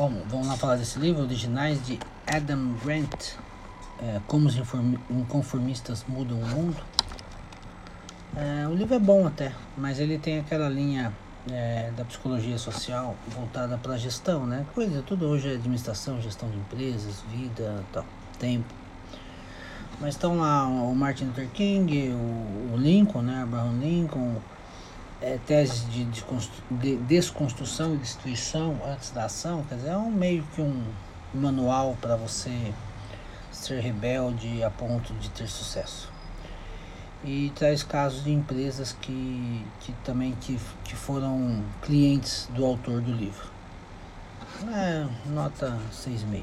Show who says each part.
Speaker 1: Bom, vamos lá falar desse livro, Originais de Adam Grant, é, Como os Inconformistas Mudam o Mundo. É, o livro é bom até, mas ele tem aquela linha é, da psicologia social voltada para a gestão, né? Coisa, tudo hoje é administração, gestão de empresas, vida, tal, tempo. Mas estão lá o Martin Luther King, o, o Lincoln, né? Abraham Lincoln, é, teses de, de, de, desconstrução e destruição antes da ação, quer dizer, é um meio que um manual para você ser rebelde a ponto de ter sucesso. E traz casos de empresas que, que também que, que foram clientes do autor do livro. É, nota 6,5.